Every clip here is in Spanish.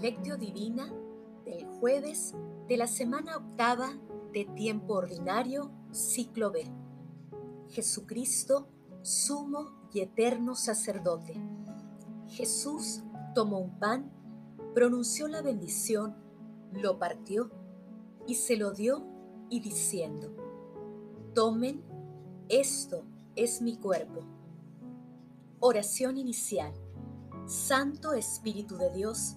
Lectio Divina del jueves de la semana octava de tiempo ordinario, ciclo B. Jesucristo, sumo y eterno sacerdote. Jesús tomó un pan, pronunció la bendición, lo partió y se lo dio y diciendo, tomen, esto es mi cuerpo. Oración inicial. Santo Espíritu de Dios,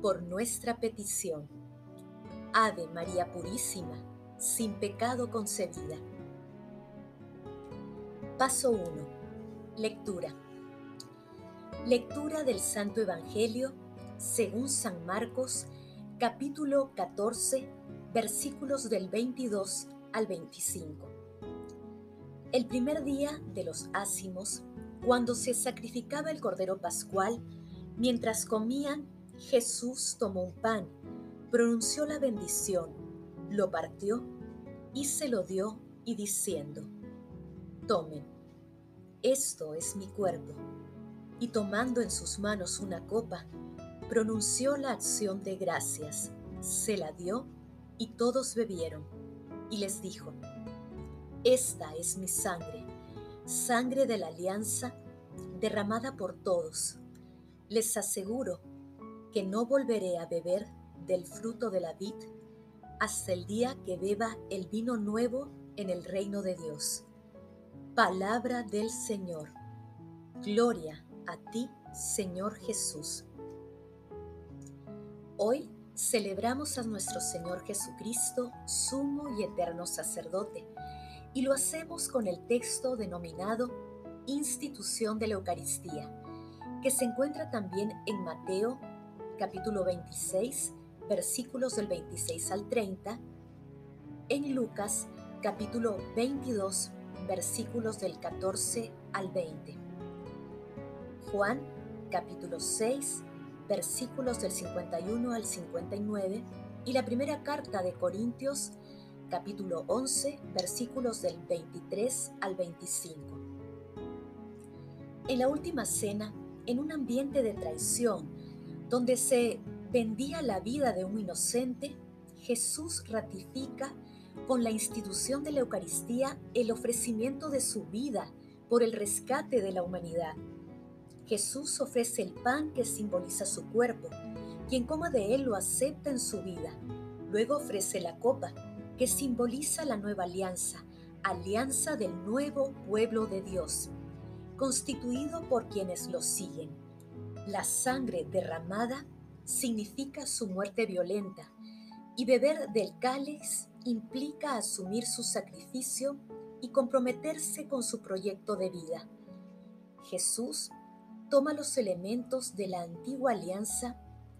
por nuestra petición. Ave María Purísima, sin pecado concebida. Paso 1. Lectura. Lectura del Santo Evangelio según San Marcos, capítulo 14, versículos del 22 al 25. El primer día de los ácimos, cuando se sacrificaba el Cordero Pascual, mientras comían, Jesús tomó un pan, pronunció la bendición, lo partió y se lo dio y diciendo, tomen, esto es mi cuerpo. Y tomando en sus manos una copa, pronunció la acción de gracias, se la dio y todos bebieron. Y les dijo, esta es mi sangre sangre de la alianza derramada por todos. Les aseguro que no volveré a beber del fruto de la vid hasta el día que beba el vino nuevo en el reino de Dios. Palabra del Señor. Gloria a ti, Señor Jesús. Hoy celebramos a nuestro Señor Jesucristo, sumo y eterno sacerdote y lo hacemos con el texto denominado Institución de la Eucaristía, que se encuentra también en Mateo capítulo 26, versículos del 26 al 30, en Lucas capítulo 22, versículos del 14 al 20, Juan capítulo 6, versículos del 51 al 59, y la primera carta de Corintios capítulo 11, versículos del 23 al 25. En la última cena, en un ambiente de traición, donde se vendía la vida de un inocente, Jesús ratifica con la institución de la Eucaristía el ofrecimiento de su vida por el rescate de la humanidad. Jesús ofrece el pan que simboliza su cuerpo. Quien coma de él lo acepta en su vida. Luego ofrece la copa que simboliza la nueva alianza, alianza del nuevo pueblo de Dios, constituido por quienes lo siguen. La sangre derramada significa su muerte violenta y beber del cáliz implica asumir su sacrificio y comprometerse con su proyecto de vida. Jesús toma los elementos de la antigua alianza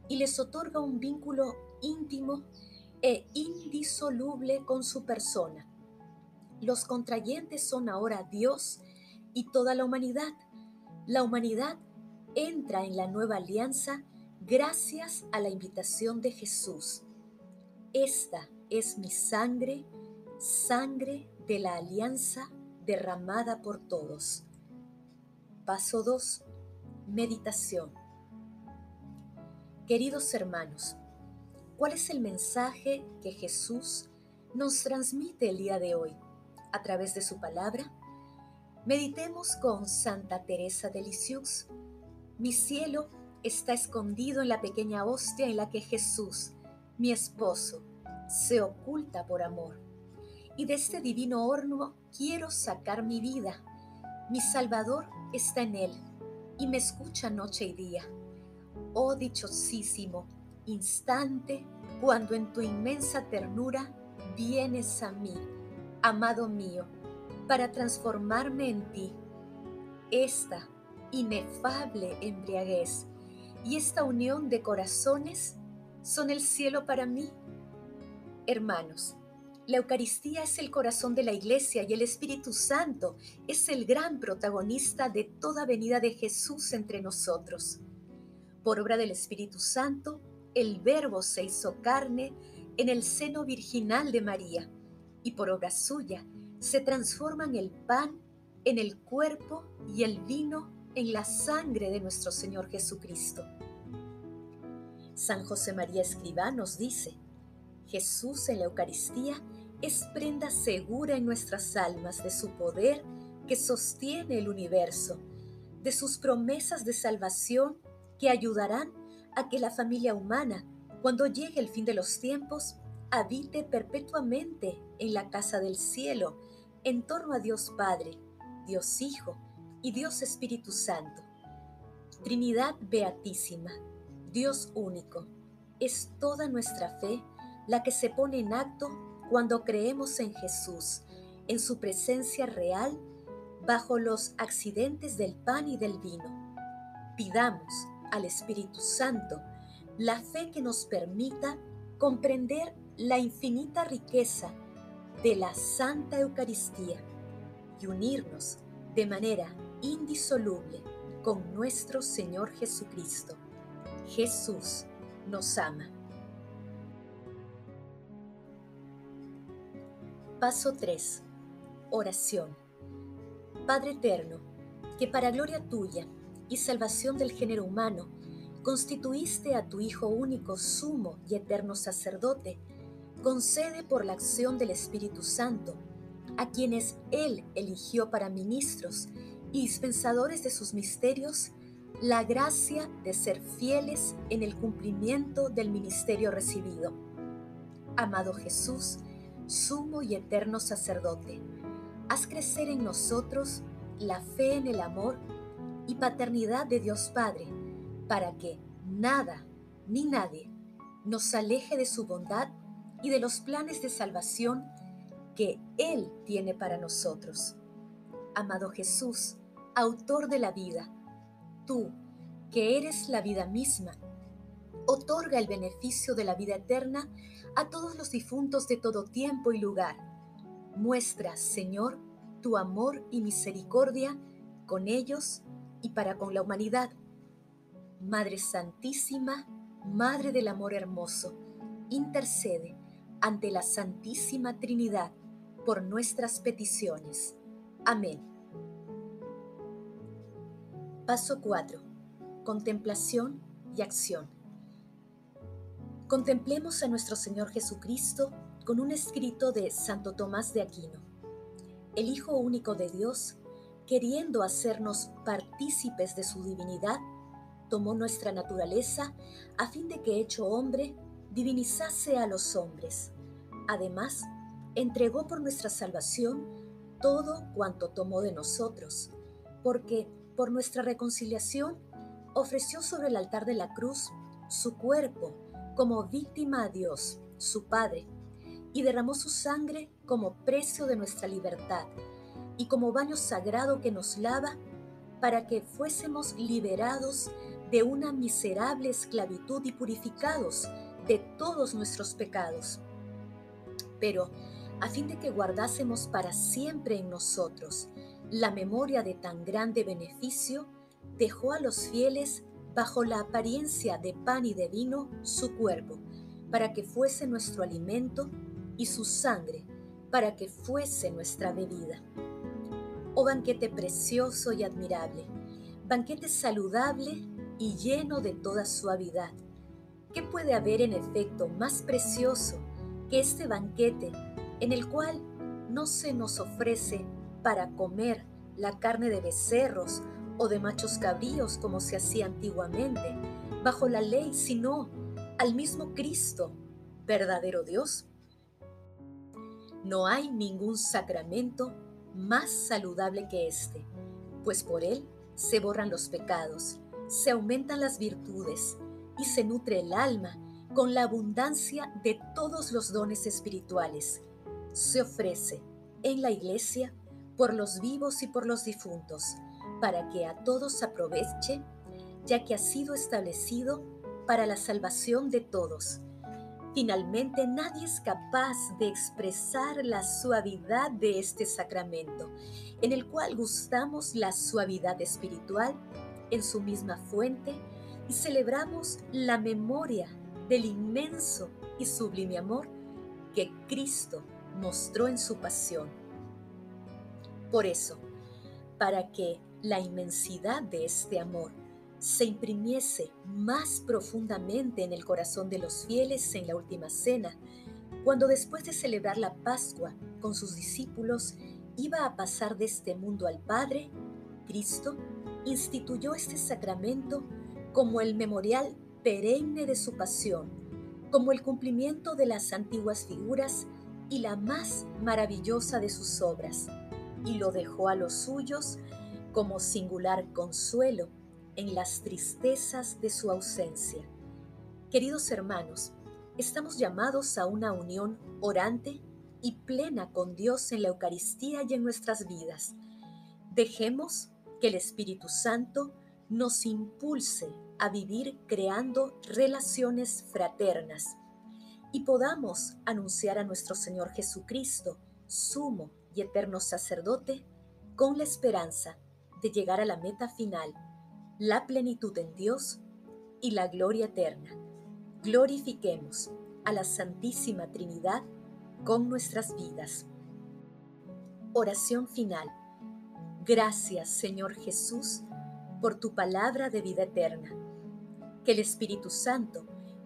y les otorga un vínculo íntimo e indisoluble con su persona. Los contrayentes son ahora Dios y toda la humanidad. La humanidad entra en la nueva alianza gracias a la invitación de Jesús. Esta es mi sangre, sangre de la alianza derramada por todos. Paso 2. Meditación. Queridos hermanos, ¿Cuál es el mensaje que Jesús nos transmite el día de hoy a través de su palabra? Meditemos con Santa Teresa de Lisieux. Mi cielo está escondido en la pequeña hostia en la que Jesús, mi esposo, se oculta por amor. Y de este divino horno quiero sacar mi vida. Mi Salvador está en él y me escucha noche y día. Oh dichosísimo, instante cuando en tu inmensa ternura vienes a mí, amado mío, para transformarme en ti. Esta inefable embriaguez y esta unión de corazones son el cielo para mí. Hermanos, la Eucaristía es el corazón de la Iglesia y el Espíritu Santo es el gran protagonista de toda venida de Jesús entre nosotros. Por obra del Espíritu Santo, el Verbo se hizo carne en el seno virginal de María y por obra suya se transforman el pan en el cuerpo y el vino en la sangre de nuestro Señor Jesucristo. San José María Escribá nos dice, Jesús en la Eucaristía es prenda segura en nuestras almas de su poder que sostiene el universo, de sus promesas de salvación que ayudarán a que la familia humana, cuando llegue el fin de los tiempos, habite perpetuamente en la casa del cielo, en torno a Dios Padre, Dios Hijo y Dios Espíritu Santo. Trinidad Beatísima, Dios único, es toda nuestra fe la que se pone en acto cuando creemos en Jesús, en su presencia real, bajo los accidentes del pan y del vino. Pidamos al Espíritu Santo la fe que nos permita comprender la infinita riqueza de la Santa Eucaristía y unirnos de manera indisoluble con nuestro Señor Jesucristo. Jesús nos ama. Paso 3. Oración. Padre Eterno, que para gloria tuya y salvación del género humano, constituiste a tu Hijo único, sumo y eterno sacerdote, concede por la acción del Espíritu Santo, a quienes Él eligió para ministros y dispensadores de sus misterios, la gracia de ser fieles en el cumplimiento del ministerio recibido. Amado Jesús, sumo y eterno sacerdote, haz crecer en nosotros la fe en el amor y paternidad de Dios Padre, para que nada ni nadie nos aleje de su bondad y de los planes de salvación que Él tiene para nosotros. Amado Jesús, autor de la vida, tú, que eres la vida misma, otorga el beneficio de la vida eterna a todos los difuntos de todo tiempo y lugar. Muestra, Señor, tu amor y misericordia con ellos y para con la humanidad. Madre Santísima, Madre del Amor Hermoso, intercede ante la Santísima Trinidad por nuestras peticiones. Amén. Paso 4. Contemplación y acción. Contemplemos a nuestro Señor Jesucristo con un escrito de Santo Tomás de Aquino. El Hijo único de Dios, queriendo hacernos partícipes de su divinidad, tomó nuestra naturaleza a fin de que, hecho hombre, divinizase a los hombres. Además, entregó por nuestra salvación todo cuanto tomó de nosotros, porque por nuestra reconciliación ofreció sobre el altar de la cruz su cuerpo, como víctima a Dios, su Padre, y derramó su sangre como precio de nuestra libertad y como baño sagrado que nos lava para que fuésemos liberados de una miserable esclavitud y purificados de todos nuestros pecados. Pero a fin de que guardásemos para siempre en nosotros la memoria de tan grande beneficio, dejó a los fieles bajo la apariencia de pan y de vino su cuerpo, para que fuese nuestro alimento, y su sangre, para que fuese nuestra bebida. Oh banquete precioso y admirable, banquete saludable y lleno de toda suavidad. ¿Qué puede haber en efecto más precioso que este banquete en el cual no se nos ofrece para comer la carne de becerros o de machos cabríos como se hacía antiguamente, bajo la ley, sino al mismo Cristo, verdadero Dios. No hay ningún sacramento más saludable que este, pues por él se borran los pecados, se aumentan las virtudes y se nutre el alma con la abundancia de todos los dones espirituales. Se ofrece en la iglesia por los vivos y por los difuntos, para que a todos aproveche, ya que ha sido establecido para la salvación de todos. Finalmente, nadie es capaz de expresar la suavidad de este sacramento, en el cual gustamos la suavidad espiritual en su misma fuente y celebramos la memoria del inmenso y sublime amor que Cristo mostró en su pasión. Por eso, para que la inmensidad de este amor se imprimiese más profundamente en el corazón de los fieles en la última cena, cuando después de celebrar la Pascua con sus discípulos iba a pasar de este mundo al Padre, Cristo instituyó este sacramento como el memorial perenne de su pasión, como el cumplimiento de las antiguas figuras y la más maravillosa de sus obras, y lo dejó a los suyos como singular consuelo en las tristezas de su ausencia. Queridos hermanos, estamos llamados a una unión orante y plena con Dios en la Eucaristía y en nuestras vidas. Dejemos que el Espíritu Santo nos impulse a vivir creando relaciones fraternas y podamos anunciar a nuestro Señor Jesucristo, sumo y eterno sacerdote, con la esperanza de llegar a la meta final la plenitud en Dios y la gloria eterna. Glorifiquemos a la Santísima Trinidad con nuestras vidas. Oración final. Gracias, Señor Jesús, por tu palabra de vida eterna. Que el Espíritu Santo